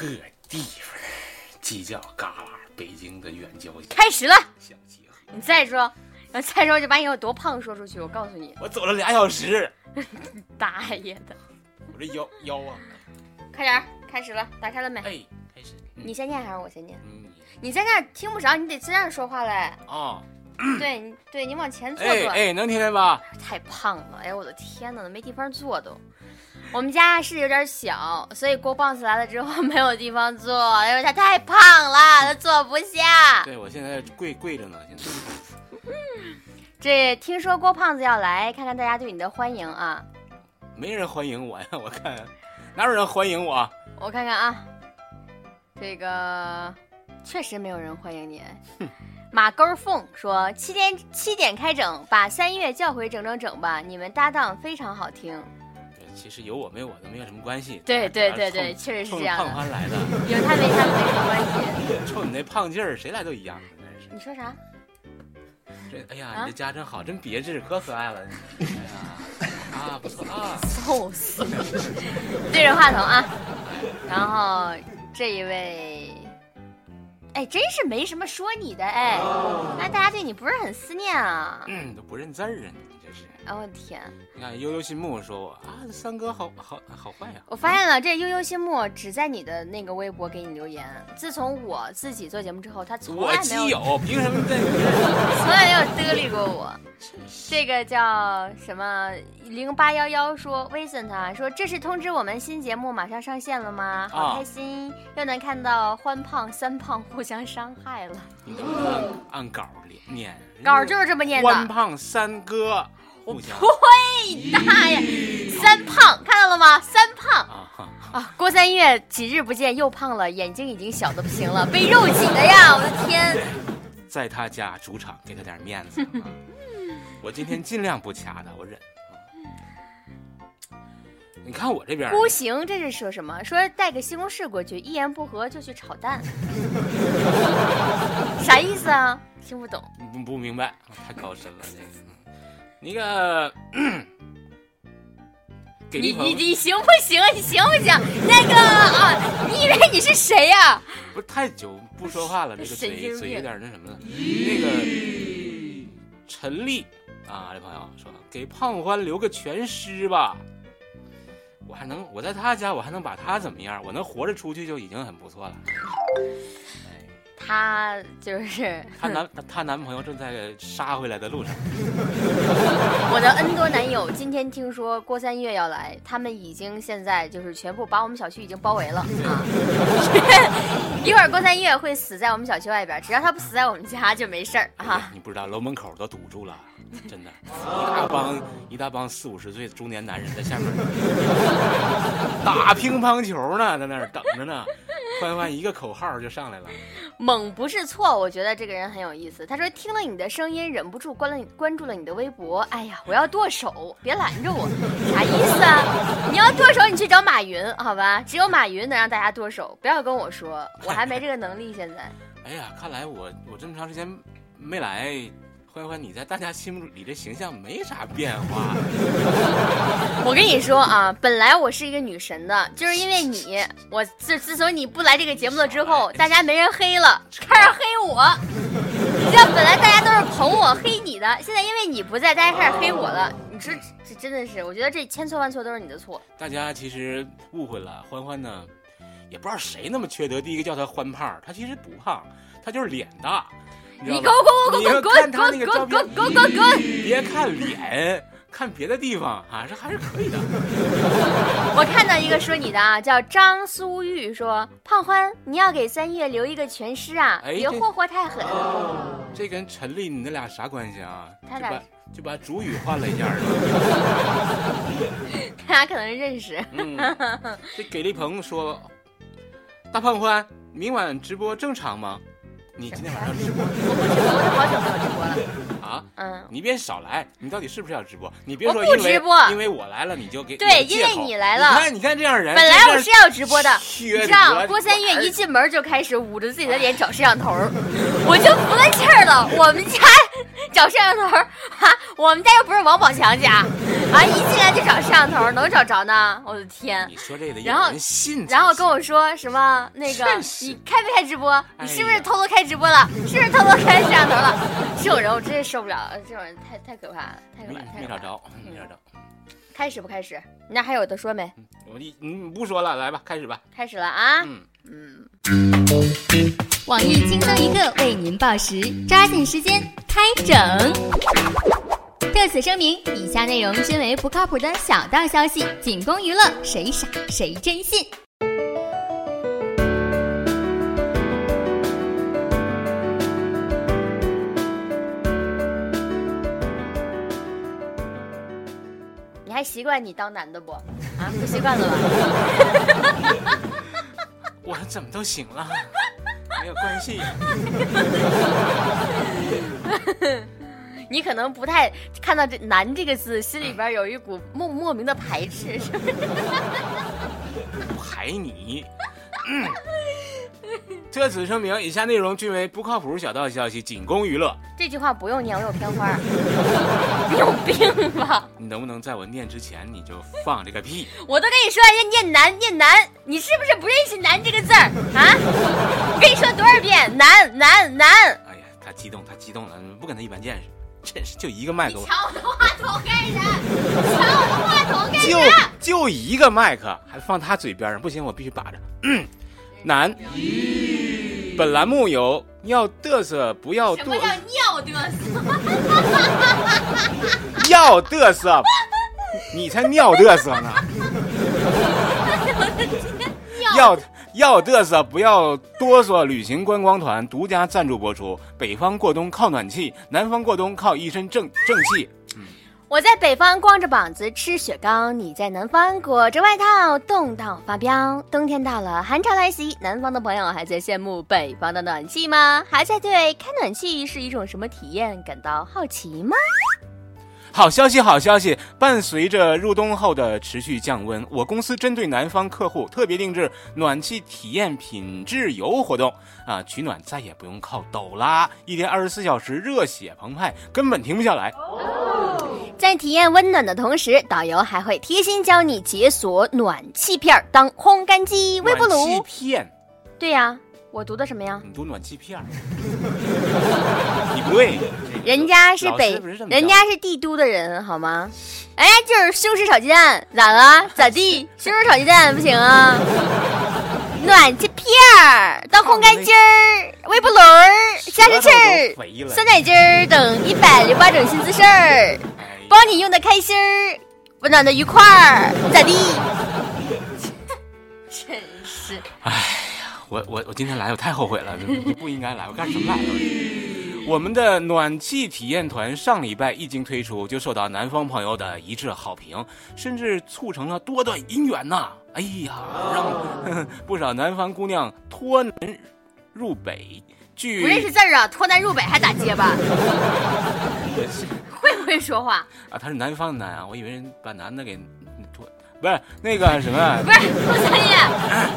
破地方，犄角旮旯，北京的远郊开始了。你再说，要再说就把你有多胖说出去。我告诉你，我走了俩小时，大爷的！我这腰腰啊，快点儿，开始了，打开了没？哎，开始。嗯你先念还是我先念？嗯你在那儿听不着，你得这样说话嘞。啊，对，你对你往前坐坐。哎哎，能听见吧？太胖了，哎呦我的天呐，没地方坐都。我们家是有点小，所以郭胖子来了之后没有地方坐，因为他太胖了，他坐不下。对，我现在跪跪着呢，现在。这听说郭胖子要来，看看大家对你的欢迎啊！没人欢迎我呀，我看哪有人欢迎我？我看看啊，这个确实没有人欢迎你。马钩凤说：“七点七点开整，把三月叫回整整整吧，你们搭档非常好听。其实有我没我都没有什么关系。对对对对，确实是这样的。冲胖欢来的，有他没他没什么关系。冲你那胖劲儿，谁来都一样。真是。你说啥？这哎呀，啊你这家真好，真别致，可可爱了。哎呀，啊，不错啊。揍死了！对着话筒啊，然后这一位，哎，真是没什么说你的哎，那大家对你不是很思念啊？嗯，都不认字儿啊，你这是。哎我的天！你看悠悠心木说我啊，这三哥好好好坏呀。我发现了，这悠悠心木只在你的那个微博给你留言。自从我自己做节目之后，他从我来没有基友，凭什么在？从来没有得理过我。这个叫什么零八幺幺说威森他说这是通知我们新节目马上上线了吗？好啊开心，又能看到欢胖三胖互相伤害了。按稿念？稿就是这么念的。欢胖三哥呸！大爷，三胖看到了吗？三胖啊。啊！郭三月几日不见又胖了，眼睛已经小的不行了，被肉挤的呀！我的天！在他家主场，给他点面子。啊我今天尽量不掐他，我忍。啊你看我这边儿，孤行这是说什么？说带个西红柿过去，一言不合就去炒蛋，啥意思啊？听不懂。不不明白，太高深了这个。那个，你你你行不行？你行不行？那个啊，你以为你是谁呀、不是太久不说话了，这个嘴嘴有点那什么了。那个陈丽啊，这朋友说给胖欢留个全尸吧。我还能我在他家，我还能把他怎么样？我能活着出去就已经很不错了。哎，他就是 她男她她男朋友正在杀回来的路上。我的 N 多男友。今天听说郭三月要来，他们已经现在就是全部把我们小区已经包围了啊！一会儿郭三月会死在我们小区外边，只要他不死在我们家就没事儿啊。你不知道楼门口都堵住了，真的，一大帮一大帮四五十岁的中年男人在下面 打乒乓球呢，在那儿等着呢。欢欢一个口号就上来了，猛不是错，我觉得这个人很有意思。他说听了你的声音，忍不住关了你关注了你的微博。哎呀，我要剁手，别拦着我，啥意思啊？你要剁手，你去找马云，好吧？只有马云能让大家剁手，不要跟我说，我还没这个能力。现在 哎呀，看来我我这么长时间没来，欢欢你在大家心目里这形象没啥变化。我跟你说啊，本来我是一个女神的，就是因为你，我自自从你不来这个节目了之后，大家没人黑了，开始黑我。你知道，本来大家都是捧我、黑你的，现在因为你不在，大家开始黑我了。你说这真的是，我觉得这千错万错都是你的错。大家其实误会了，欢欢呢，也不知道谁那么缺德，第一个叫他欢胖，他其实不胖，他就是脸大。你滚滚滚滚你要看他那个照片滚滚滚滚滚！别看脸，看别的地方啊，这还是可以的。我看到一个说你的啊，叫张苏玉说，胖欢，你要给三月留一个全尸啊，别霍霍太狠。这跟陈丽你那俩啥关系啊？他俩就把主语换了一下儿了。大家可能认识。嗯，这给力鹏说，大胖欢，明晚直播正常吗？你今天晚上直播我不直播，我 都好久没有直播了。啊？嗯，你别少来，你到底是不是要直播？你别我说因为不直播因为我来了你就给对因为你来了你看你看这样人，本来我是要直播的，你知道郭三月一进门就开始捂着自己的脸找摄像头，我就服了气儿了。我们家 找摄像头儿哈，我们家又不是王宝强家啊，一进来就找摄像头，能找着呢？我的天！你说这个然后信然后跟我说什么那个你开没开直播？你是不是偷偷开直播了？是不是偷偷开摄像头了？这种人我真是受不了了，这种人太太可怕了，太可怕。没找着，没找着。开始不开始？你那还有的说没？我一你不说了，来吧，开始吧。开始了啊！嗯，嗯，网易轻松一刻为您报时，抓紧时间开整。特此声明，以下内容均为不靠谱的小道消息，仅供娱乐，谁傻谁真信。你还习惯你当男的不？啊，不习惯了吧？我怎么都行了，没有关系。你可能不太看到这“难”这个字，心里边有一股莫莫名的排斥，是不是？排你。嗯。特此声明，以下内容均为不靠谱小道消息，仅供娱乐。这句话不用念，我有偏花。你有病吧？你能不能在我念之前你就放这个屁？我都跟你说要念难念难，你是不是不认识“难”这个字儿啊？我跟你说多少遍，男男男！激动，他激动了，不跟他一般见识，真是就一个麦克，抢我的话筒干啥？抢我的话筒干就啥？就一个麦克，还放他嘴边上，不行，我必须把着。嗯，男。本栏目有要嘚瑟不要什么嘚叫尿嘚瑟？要嘚瑟，你才尿嘚瑟呢。要要嘚瑟，不要哆嗦。旅行观光团独家赞助播出。北方过冬靠暖气，南方过冬靠一身正正气。我在北方光着膀子吃雪糕，你在南方裹着外套冻到发飙。冬天到了，寒潮来袭，南方的朋友还在羡慕北方的暖气吗？还在对开暖气是一种什么体验感到好奇吗？好消息，好消息！伴随着入冬后的持续降温，我公司针对南方客户特别定制暖气体验品质游活动啊！取暖再也不用靠抖啦，一天二十四小时热血澎湃，根本停不下来。在体验温暖的同时，导游还会贴心教你解锁暖气片儿当烘干机、微波暖气炉。片，对呀、我读的什么呀？你读暖气片儿，你不对，人家是北人家是帝都的人，好吗？哎，就是西红柿炒鸡蛋，咋了？咋地？西红柿炒鸡蛋不行啊？暖气片儿当烘干机儿、微波炉儿、加湿器儿酸奶机儿等一百零八种新姿势儿，哎包你用的开心儿，温暖的愉快儿，咋地？真是。我我我今天来，我太后悔了，就不应该来，我干什么来了？我们的暖气体验团上礼拜一经推出，就受到南方朋友的一致好评，甚至促成了多段姻缘呐！哎呀，让 不少南方姑娘脱南入北。据不认识字儿啊，脱南入北还打结巴？会不会说话？啊，他是南方的南啊，我以为人把男的给脱，不是那个什么，不是陆三爷，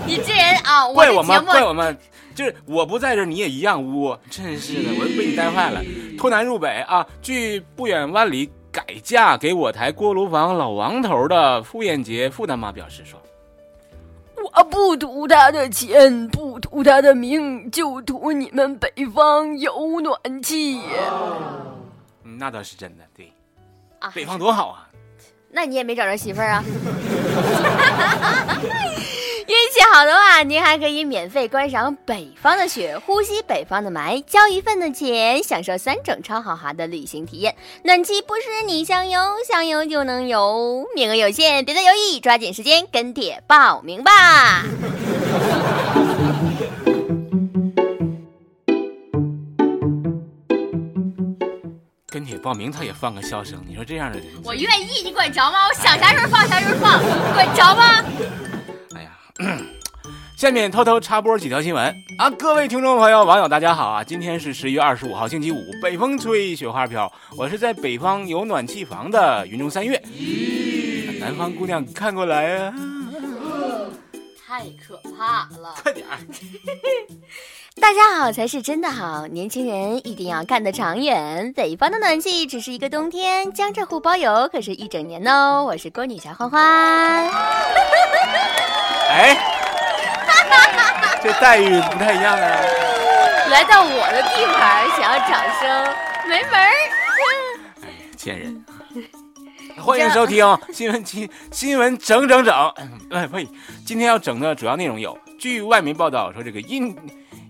你这人啊，我怪我吗？的节目怪我吗？就是我不在这，你也一样污，真是的，我被你带坏了。脱南入北啊！距不远万里改嫁给我台锅炉房老王头的傅艳杰傅大妈表示说我不图他的钱，不图他的名，就图你们北方有暖气。嗯：“那倒是真的，对，啊，北方多好啊！那你也没找着媳妇儿啊？运气好的话，您还可以免费观赏北方的雪，呼吸北方的霾，交一份的钱，享受三种超豪华的旅行体验。暖气不是你想有想有就能有，名额有限，别再犹豫，抓紧时间跟帖报名吧！跟帖报名他也放个笑声，你说这样的人，我愿意，你管着吗？我想啥时候放啥时候放，管着吗？哎呀，下面偷偷插播几条新闻啊！各位听众朋友、网友，大家好啊！今天是十一月二十五号，星期五，北风吹，雪花飘，我是在北方有暖气房的云中三月。南方姑娘看过来啊！太可怕了！快点儿！大家好才是真的好，年轻人一定要看得长远。北方的暖气只是一个冬天，江浙沪包邮可是一整年哦。我是郭女侠欢欢。哎，这待遇不太一样啊！来到我的地盘，想要掌声，没门儿！哎，贱人！欢迎收听新闻新新闻整整整。哎呸！今天要整的主要内容有：据外媒报道说，这个印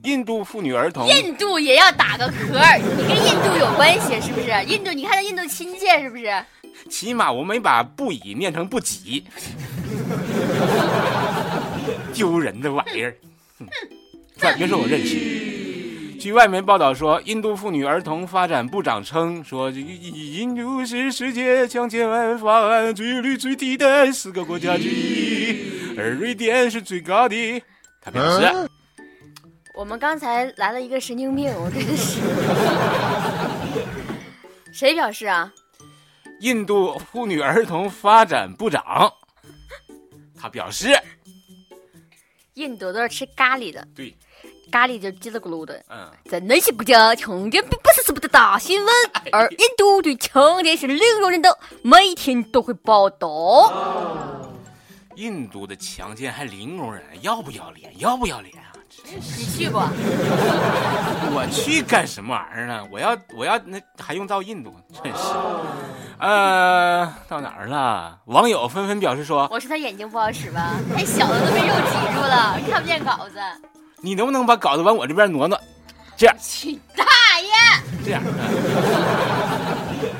印度妇女儿童，印度也要打个壳儿，你跟印度有关系是不是？印度，你看到印度亲切是不是？起码我没把不以念成不己，丢人的玩意儿。哼，别说我认识。据外媒报道说，印度妇女儿童发展部长称说，印度是世界强奸案犯罪率最低的四个国家之一，而瑞典是最高的。他表示：“我们刚才来了一个神经病，我真的是。谁表示啊？印度妇女儿童发展部长，他表示，印度都是吃咖喱的。对。”咖喱就叽里咕噜的，嗯，在那些国家，强奸并不是什么的 大新闻，而印度对强奸是零容忍的，每天都会报道。印度的强奸还零容忍，要不要脸？要不要脸啊？你去过？我去干什么玩意儿呢？我要我要那还用到印度？真是。呃，到哪儿了？网友纷纷表示说：“我是他眼睛不好使吧？太小了，都被肉挤住了，看不见稿子。”你能不能把稿子往我这边挪挪？这样，去大爷！这样，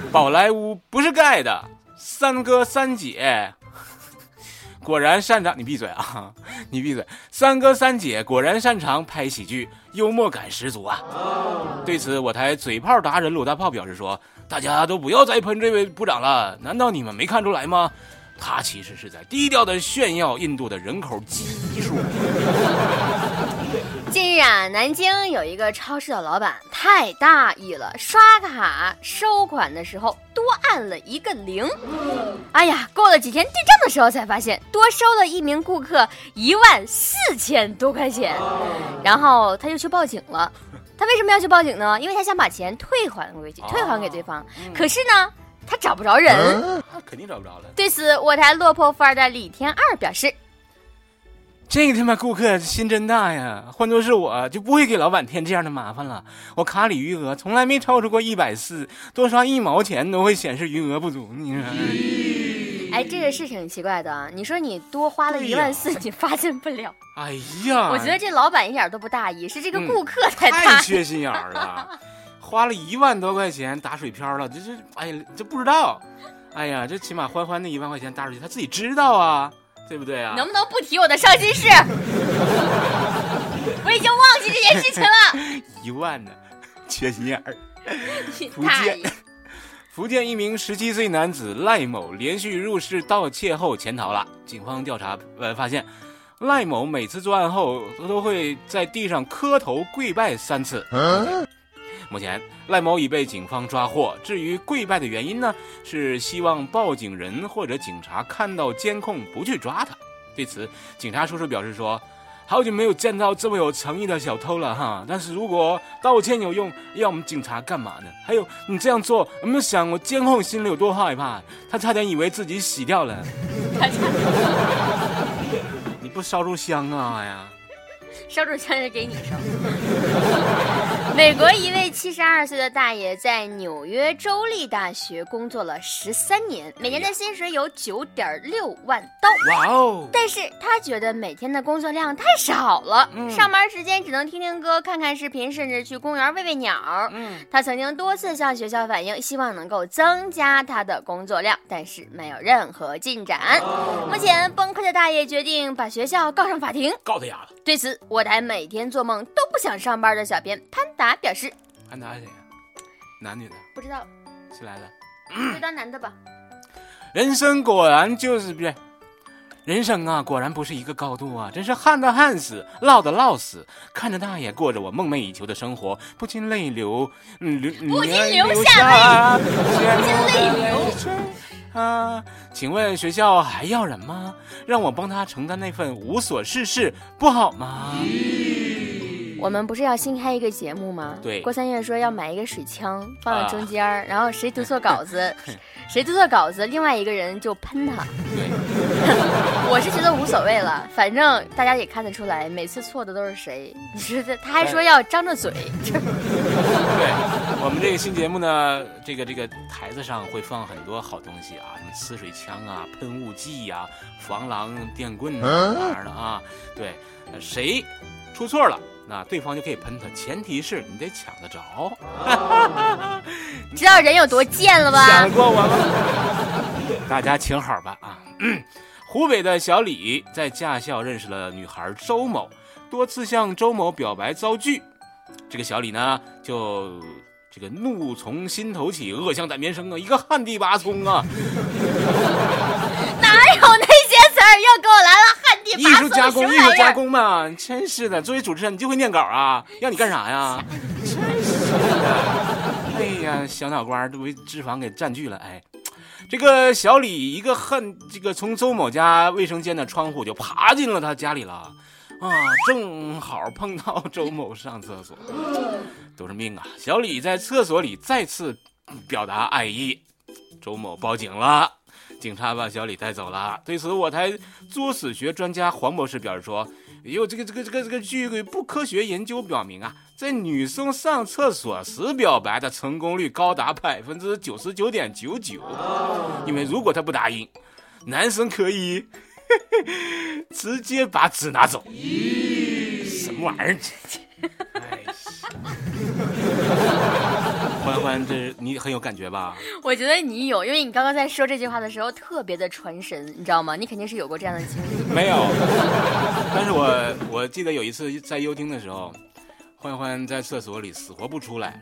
宝莱坞不是盖的，三哥三姐果然擅长。你闭嘴啊！你闭嘴！三哥三姐果然擅长拍喜剧，幽默感十足啊！对此，我台嘴炮达人鲁大炮表示说：“大家都不要再喷这位部长了，难道你们没看出来吗？他其实是在低调的炫耀印度的人口基数。”近日啊，南京有一个超市的老板太大意了，刷卡收款的时候多按了一个零。哎呀，过了几天对账的时候才发现多收了一名顾客一万四千多块钱，然后他就去报警了。他为什么要去报警呢？因为他想把钱退还回去，退还给对方。可是呢，他找不着人，肯定找不着了。对此，我台落魄富二代李天二表示。这个他妈顾客心真大呀！换做是我就不会给老板添这样的麻烦了。我卡里余额从来没超出过一百四，多刷一毛钱都会显示余额不足。你说？哎，这个是挺奇怪的。你说你多花了一万四，你发现不了？哎呀，我觉得这老板一点都不大意，是这个顾客太太缺心眼了。花了一万多块钱打水漂了，这这哎呀，这不知道。哎呀，这起码欢欢那一万块钱打出去，他自己知道啊。对不对啊？能不能不提我的伤心事？我已经忘记这件事情了。一万呢，缺心眼儿。福建，福建一名十七岁男子赖某连续入室盗窃后潜逃了。警方调查呃发现，赖某每次作案后都会在地上磕头跪拜三次。目前，赖某已被警方抓获。至于跪拜的原因呢？是希望报警人或者警察看到监控不去抓他。对此，警察叔叔表示说：“好久没有见到这么有诚意的小偷了哈！但是如果道歉有用，要我们警察干嘛呢？还有，你这样做有没有想过监控心里有多害怕？他差点以为自己死掉了。你不烧柱香啊呀？”烧纸钱是给你烧。美国一位七十二岁的大爷在纽约州立大学工作了十三年，每年的薪水有九点六万刀。哇哦！但是他觉得每天的工作量太少了，上班时间只能听听歌、看看视频，甚至去公园喂喂鸟。嗯，他曾经多次向学校反映，希望能够增加他的工作量，但是没有任何进展。目前崩溃的大爷决定把学校告上法庭，告他丫的。对此，我台每天做梦都不想上班的小编潘达表示：“潘达是谁呀？男女的？不知道，谁来的？就当男的吧。人生果然就是不是？人生啊，果然不是一个高度啊！真是旱的旱死，涝的涝死。看着大爷过着我梦寐以求的生活，不禁泪流，嗯，流不禁流下泪，不禁泪流。”啊，请问学校还要人吗？让我帮他承担那份无所事事，不好吗？我们不是要新开一个节目吗？对郭三月说要买一个水枪放在中间儿，然后谁读错稿子，谁读错稿子，另外一个人就喷他。对，我是觉得无所谓了，反正大家也看得出来，每次错的都是谁。你说这，他还说要张着嘴，这对，我们这个新节目呢，这个这个台子上会放很多好东西啊，什么呲水枪啊、喷雾剂呀、防狼电棍啊这样的啊。对，呃谁出错了，那对方就可以喷他，前提是你得抢得着。知道人有多贱了吧想？过我吗？大家请好吧啊！湖北的小李在驾校认识了女孩周某，多次向周某表白遭拒。这个小李呢，就这个怒从心头起，恶向胆边生啊，一个旱地拔葱啊！哪有那些词儿？又给我来了旱地艺拔葱艺术加工，艺术？加工嘛，真是的。作为主持人，你就会念稿啊？让你干啥呀？真是的。哎呀，小脑瓜都被脂肪给占据了。哎，这个小李一个恨，这个从周某家卫生间的窗户就爬进了他家里了。啊，正好碰到周某上厕所，都是命啊！小李在厕所里再次表达爱意，周某报警了。警察把小李带走了。对此，我台作死学专家黄博士表示说：“有这个这个这个这个据不科学研究表明啊，在女生上厕所时表白的成功率高达百分之九十九点九九。因为如果他不答应，男生可以 直接把纸拿走。什么玩意儿？哎呀，欢欢，这你很有感觉吧？我觉得你有，因为你刚刚在说这句话的时候特别的传神，你知道吗？你肯定是有过这样的经历。没有，但是我我记得有一次在幽听的时候，欢欢在厕所里死活不出来，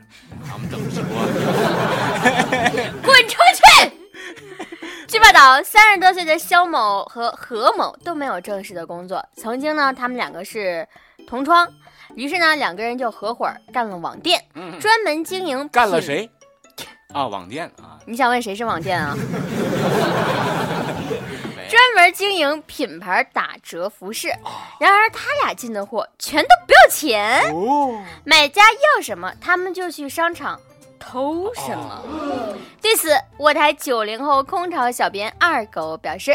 他们等直播。滚出报道，三十多岁的肖某和何某都没有正式的工作。曾经呢，他们两个是同窗，于是呢，两个人就合伙干了网店，嗯，专门经营。干了？谁？啊，网店啊，你想问谁是网店啊？专门经营品牌打折服饰。哦然而，他俩进的货全都不要钱，哦，买家要什么，他们就去商场偷什么。对此，我台九零后空巢小编二狗表示：“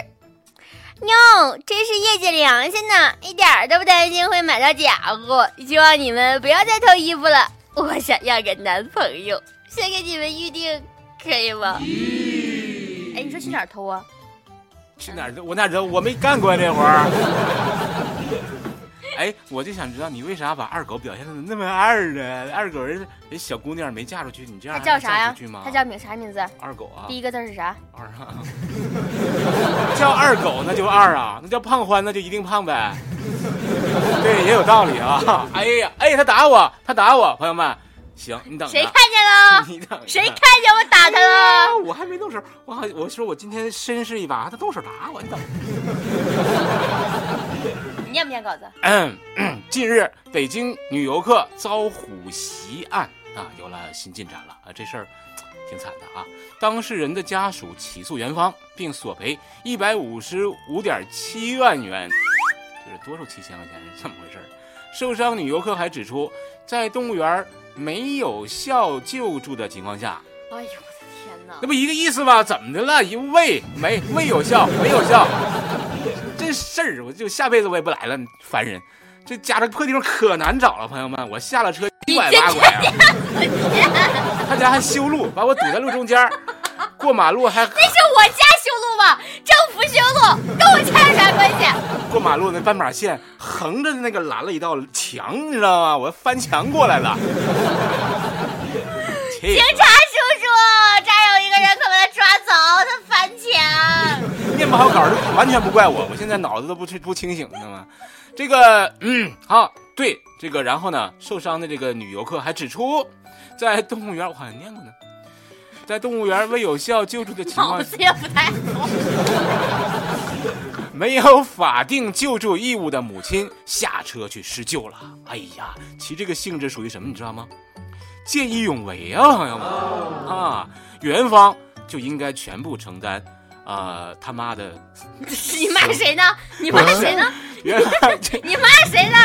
哟，真是业界良心呢，一点儿都不担心会买到假货。希望你们不要再偷衣服了。我想要个男朋友，先给你们预定，可以吗？”哎，你说去哪儿偷啊？去哪儿？我哪知道？我没干过这活儿。哎，我就想知道你为啥把二狗表现的那么二呢？二狗人人小姑娘没嫁出去，你这样他叫啥呀？他叫名啥名字？二狗啊。第一个字是啥？二啊，叫二狗那就二啊，那叫胖欢那就一定胖呗。对，也有道理啊。哎呀，哎，他打我，他打我，朋友们，行，你等着。谁看见了？你等着。谁看见我打他了？啊？我还没动手，我好我说我今天绅士一把，他动手打我，你等着。你念不念稿子？嗯，嗯 近日北京女游客遭虎袭案啊，有了新进展了啊，这事儿挺惨的啊。当事人的家属起诉园方，并索赔一百五十五点七万元，就是多少七千块钱？是怎么回事儿？受伤女游客还指出，在动物园没有效救助的情况下，哎呦我的天哪那！不一个意思吗？怎么的了？一胃没喂有效，没有效，这事儿我就下辈子我也不来了，烦人。这家这破地方可难找了，朋友们，我下了车一拐八拐啊，他家还修路，把我堵在路中间儿，过马路还那是我家修路吗？政府修路跟我家有啥关系？过马路那斑马线横着那个拦了一道墙，你知道吗？我翻墙过来了。警察叔叔，这儿有一个人，可把他抓走！他翻墙。念不好稿儿就完全不怪我，我现在脑子都不不清醒，你知道吗？这个，嗯，好，对，这个，然后呢，受伤的这个女游客还指出，在动物园，我好像念过呢，在动物园未有效救助的情况下，脑子也不太好。没有法定救助义务的母亲下车去施救了。哎呀，其这个性质属于什么，你知道吗？见义勇为啊，朋友们啊，园方就应该全部承担呃，他妈的，你骂谁呢？你骂谁呢？原来这 你骂谁呢？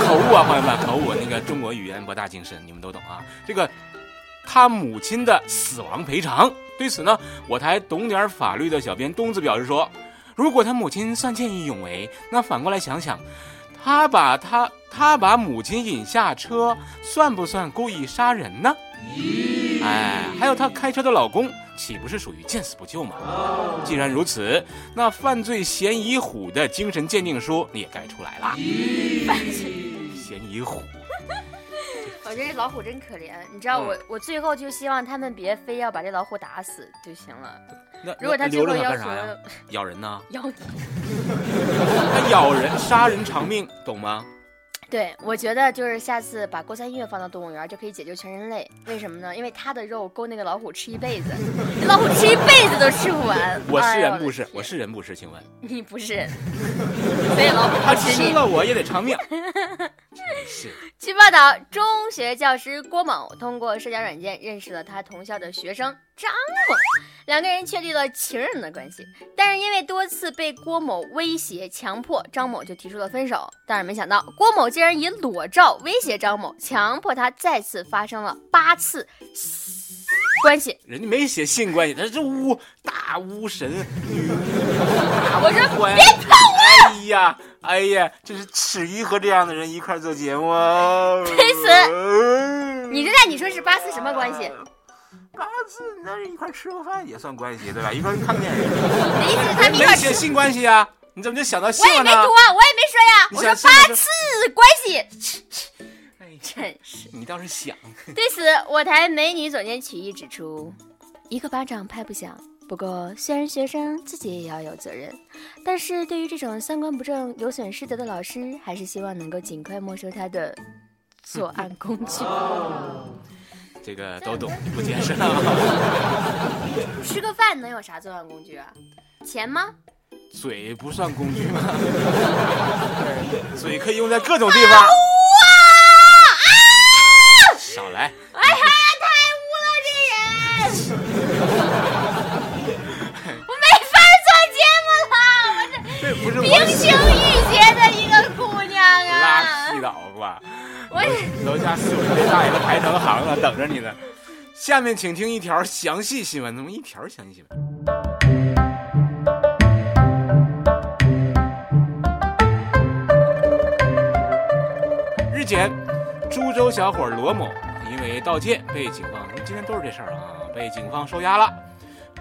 口误啊，朋友们，口误！那个中国语言博大精深，你们都懂啊。这个他母亲的死亡赔偿，对此呢，我台懂点法律的小编东子表示说，如果他母亲算见义勇为，那反过来想想，他把他他把母亲引下车，算不算故意杀人呢？哎，还有她开车的老公，岂不是属于见死不救吗？既然如此，那犯罪嫌疑虎的精神鉴定书你也该出来了。犯罪嫌疑虎，我觉得这老虎真可怜，你知道我、我最后就希望他们别非要把这老虎打死就行了。那如果他那留着最后要它干啥呀？说咬人呢？咬你，他咬人，杀人偿命，懂吗？对我觉得就是下次把郭三月放到动物园就可以解救全人类。为什么呢？因为他的肉够那个老虎吃一辈子，那 老虎吃一辈子都吃不完。我是人不是？我是人不是？请问，你不是人，所以老虎他吃你。吃了我也得偿命。真是，据报道，中学教师郭某通过社交软件认识了他同校的学生张某，两个人确立了情人的关系。但是因为多次被郭某威胁、强迫，张某就提出了分手。但是没想到，郭某竟然以裸照威胁张某，强迫他再次发生了八次关系。人家没写性关系，他是巫大巫神女 我说 关。别碰我！哎呀，哎呀，真是耻于和这样的人一块儿做节目啊！推辞你这在你说是八次什么关系？八次，那是一块吃个饭也算关系，对吧？一块儿看个电影，你的意思他们一没块儿吃？写性关系啊？你怎么就想到性？我也没读啊，我也没说呀，你我说八次关系，哎真是。你倒是想，对此，我台美女总监曲艺指出，一个巴掌拍不响。不过，虽然学生自己也要有责任，但是对于这种三观不正、有损师德的老师，还是希望能够尽快没收他的作案工具。这个都懂，不解释了。吃个饭能有啥作案工具啊？钱吗？嘴不算工具吗？嘴可以用在各种地方。少来，楼下四五十大爷都排成行了，等着你呢。下面请听一条详细新闻，怎么一条详细新闻？日前，株洲小伙罗某因为盗窃被警方，今天都是这事儿啊，被警方收押了。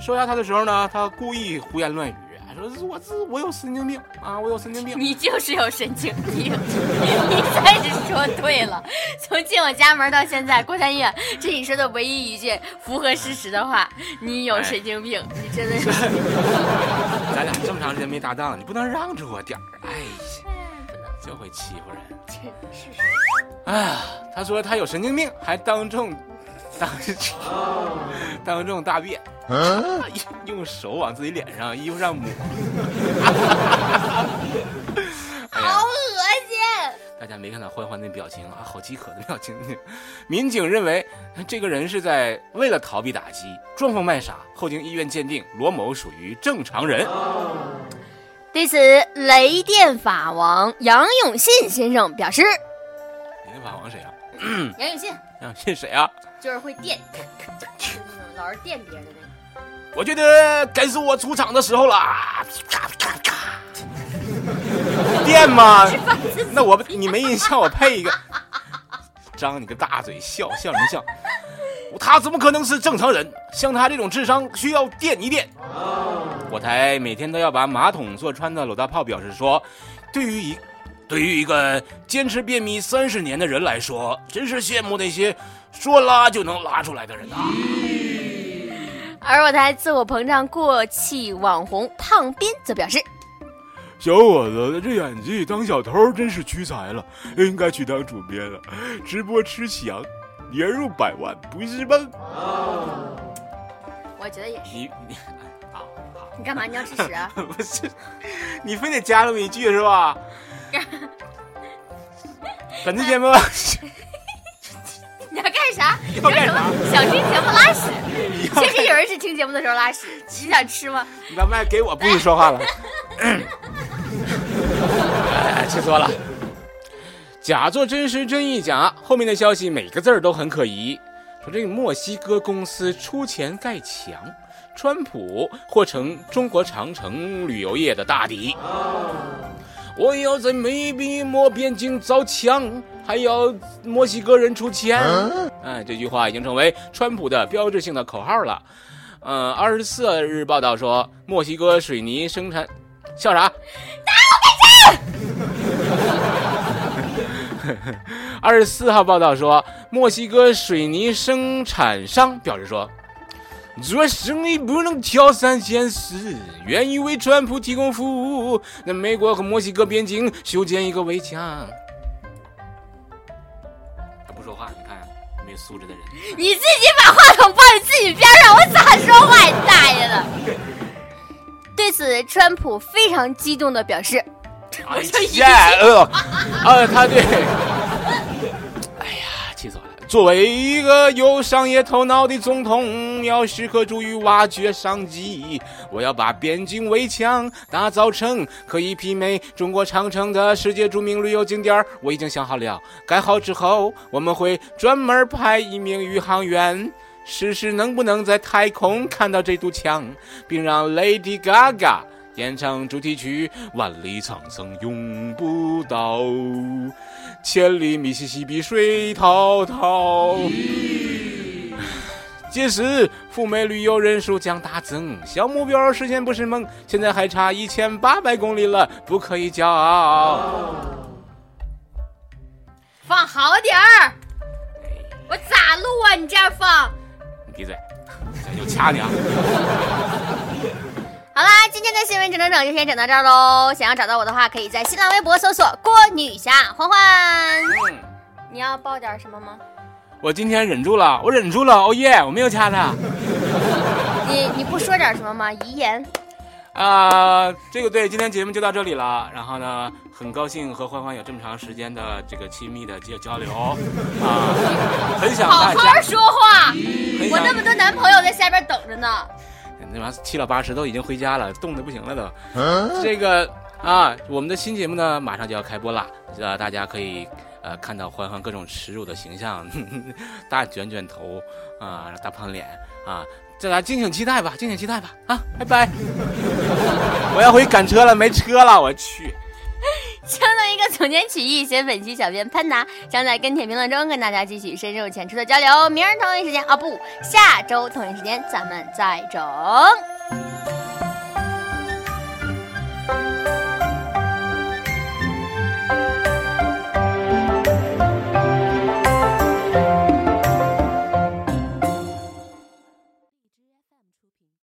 收押他的时候呢，他故意胡言乱语，说我自我有神经病啊，我有神经病。你就是有神经病，你算是说对了。从进我家门到现在，郭三月，这你说的唯一一句符合事实的话。你有神经病，你真的是。咱俩这么长时间没搭档了，你不能让着我点儿。哎呀，就会欺负人。这是谁？哎呀，他说他有神经病，还当众当当众大便，用手往自己脸上、衣服上抹。哎好，恶心！大家没看到欢欢那表情啊，好饥渴的表情。民警认为这个人是在为了逃避打击，装疯卖傻。后经医院鉴定，罗某属于正常人。对此，雷电法王杨永信先生表示，你那法王谁啊？杨永信 杨永信谁啊？就是会电，老是电别人的那个。我觉得该是我出场的时候了。咔咔咔！电吗？那我 你没印象，我配一个。张你个大嘴，笑笑什么笑？他怎么可能是正常人？像他这种智商，需要电一电。我台每天都要把马桶坐穿的鲁大炮表示说，对于一对于一个坚持便秘三十年的人来说，真是羡慕那些说拉就能拉出来的人啊。而我台自我膨胀过气网红胖斌则表示，小伙子，这演技当小偷真是屈才了，应该去当主编了。直播吃翔，年入百万，不是吗？我觉得也是。你你啊你干嘛？你要吃屎啊？啊，不是，你非得加那么一句是吧？本期节目，你要干啥？要干什么想听节目拉屎？要 其实有人是听节目的时候拉屎，你想吃吗？你把麦给我，不许说话了。哎，气死我了！假作真实真亦假，后面的消息每个字儿都很可疑。说这个墨西哥公司出钱盖墙，川普或成中国长城旅游业的大敌。我要在美比墨边境造墙，还要墨西哥人出钱。哎，这句话已经成为川普的标志性的口号了。呃，二十四日报道说，墨西哥水泥生产，笑啥？二十四号报道说，墨西哥水泥生产商表示说，做生意不能挑三拣四，愿意为川普提供服务。那美国和墨西哥边境修建一个围墙。他不说话，你看没素质的人。你自己把话筒放你自己边上，我咋说话？你大爷的！对此，川普非常激动的表示：“哎呀，呃，呃，他对！作为一个有商业头脑的总统，要时刻注意挖掘商机。我要把边境围墙打造成可以媲美中国长城的世界著名旅游景点。我已经想好了，盖好之后，我们会专门派一名宇航员。试试能不能在太空看到这堵墙，并让 Lady Gaga 演唱主题曲《万里长城永不倒》，千里密西西比水滔滔。届时，赴美旅游人数将大增，小目标实现不是梦。现在还差一千八百公里了，不可以骄傲。放好点儿，我咋录啊？你这样放。你闭嘴，咱就掐你啊！好啦，今天的新闻整整整就先整到这儿喽。想要找到我的话，可以在新浪微博搜索“郭女侠欢欢”。嗯，你要报点什么吗？我今天忍住了，我忍住了，哦耶，我没有掐他。你你不说点什么吗？遗言。啊、这个对，今天节目就到这里了。然后呢，很高兴和欢欢有这么长时间的这个亲密的交交流啊，很想好好说话，我那么多男朋友在下边等着呢。那玩意儿七老八十都已经回家了，冻得不行了都。这个啊，我们的新节目呢马上就要开播了，呃，大家可以呃看到欢欢各种耻辱的形象，大卷卷头啊，大胖脸啊，大家敬请期待吧，敬请期待吧啊，拜拜。我要回赶车了，没车了，我去。相当于一个总监曲艺，写本期小编潘达将在跟帖评论中跟大家继续深入浅出的交流。明儿同一时间啊，不，下周同一时间咱们再整。